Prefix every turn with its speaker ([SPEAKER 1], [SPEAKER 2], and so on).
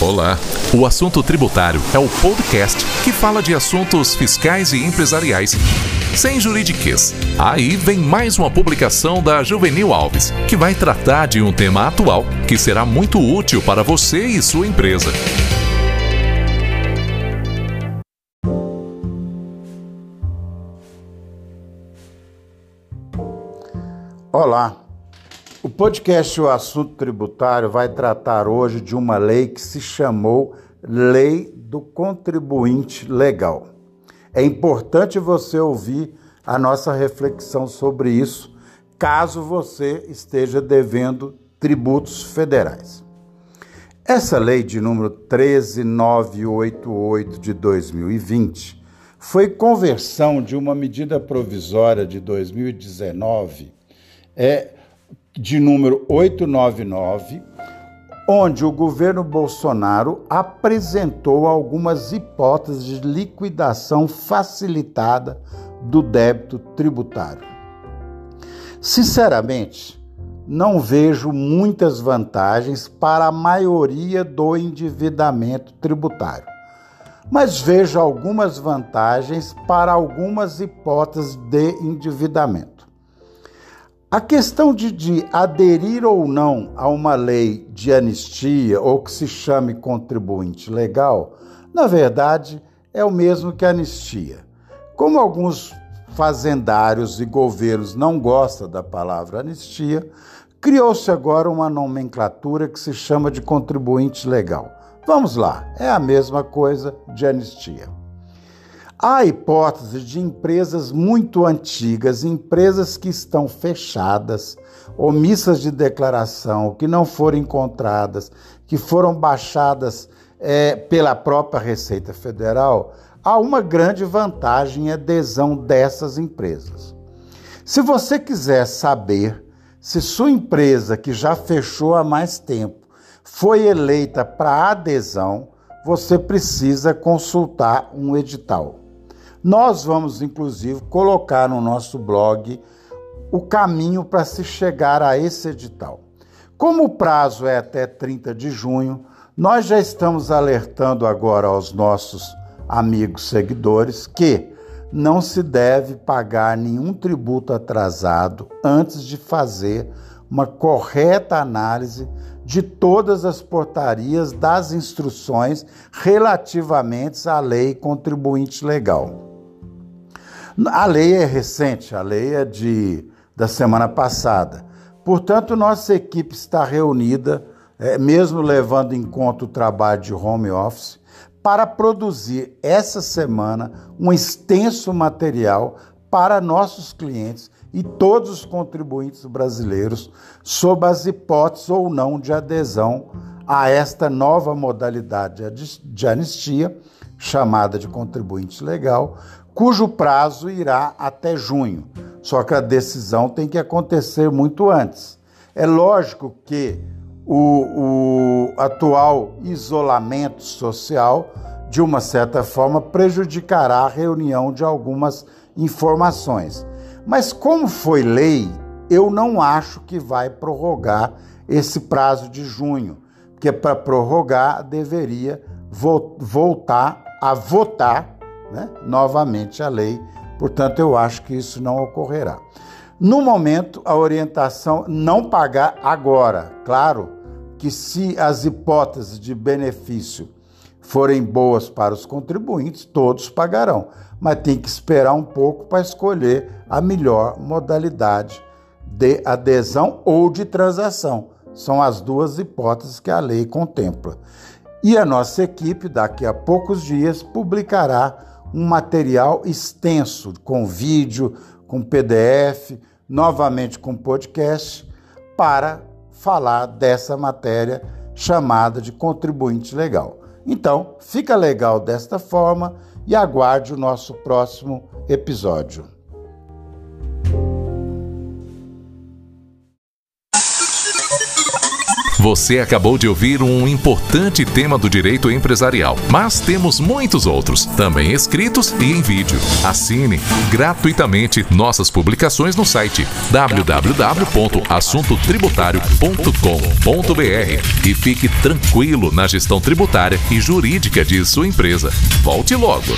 [SPEAKER 1] Olá! O Assunto Tributário é o podcast que fala de assuntos fiscais e empresariais sem juridiquês. Aí vem mais uma publicação da Juvenil Alves, que vai tratar de um tema atual que será muito útil para você e sua empresa.
[SPEAKER 2] Olá! O podcast O Assunto Tributário vai tratar hoje de uma lei que se chamou Lei do Contribuinte Legal. É importante você ouvir a nossa reflexão sobre isso, caso você esteja devendo tributos federais. Essa lei de número 13988 de 2020 foi conversão de uma medida provisória de 2019 é, de número 899, onde o governo Bolsonaro apresentou algumas hipóteses de liquidação facilitada do débito tributário. Sinceramente, não vejo muitas vantagens para a maioria do endividamento tributário, mas vejo algumas vantagens para algumas hipóteses de endividamento. A questão de, de, aderir ou não a uma lei de anistia ou que se chame contribuinte legal, na verdade, é o mesmo que anistia. Como alguns fazendários e governos não gostam da palavra anistia, criou-se agora uma nomenclatura que se chama de contribuinte legal. Vamos lá, é a mesma coisa de anistia. Há a hipótese de empresas muito antigas, empresas que estão fechadas, omissas de declaração, que não foram encontradas, que foram baixadas é, pela própria Receita Federal, há uma grande vantagem em adesão dessas empresas. Se você quiser saber se sua empresa, que já fechou há mais tempo, foi eleita para adesão, você precisa consultar um edital. Nós vamos, inclusive, colocar no nosso blog o caminho para se chegar a esse edital. Como o prazo é até 30 de junho, nós já estamos alertando agora aos nossos amigos seguidores que não se deve pagar nenhum tributo atrasado antes de fazer uma correta análise de todas as portarias das instruções relativamente à lei contribuinte legal. A lei é recente, a lei é de, da semana passada. Portanto, nossa equipe está reunida, é, mesmo levando em conta o trabalho de home office, para produzir essa semana um extenso material para nossos clientes e todos os contribuintes brasileiros sob as hipóteses ou não de adesão a esta nova modalidade de anistia, chamada de contribuinte legal, cujo prazo irá até junho. Só que a decisão tem que acontecer muito antes. É lógico que o, o atual isolamento social, de uma certa forma, prejudicará a reunião de algumas informações. Mas, como foi lei, eu não acho que vai prorrogar esse prazo de junho, porque para prorrogar deveria vo voltar a votar né, novamente a lei. Portanto, eu acho que isso não ocorrerá. No momento, a orientação não pagar agora. Claro que se as hipóteses de benefício forem boas para os contribuintes, todos pagarão, mas tem que esperar um pouco para escolher a melhor modalidade de adesão ou de transação. São as duas hipóteses que a lei contempla. E a nossa equipe, daqui a poucos dias, publicará um material extenso, com vídeo, com PDF, novamente com podcast, para falar dessa matéria chamada de contribuinte legal. Então, fica legal desta forma e aguarde o nosso próximo episódio.
[SPEAKER 1] Você acabou de ouvir um importante tema do direito empresarial, mas temos muitos outros, também escritos e em vídeo. Assine gratuitamente nossas publicações no site www.assuntotributário.com.br e fique tranquilo na gestão tributária e jurídica de sua empresa. Volte logo!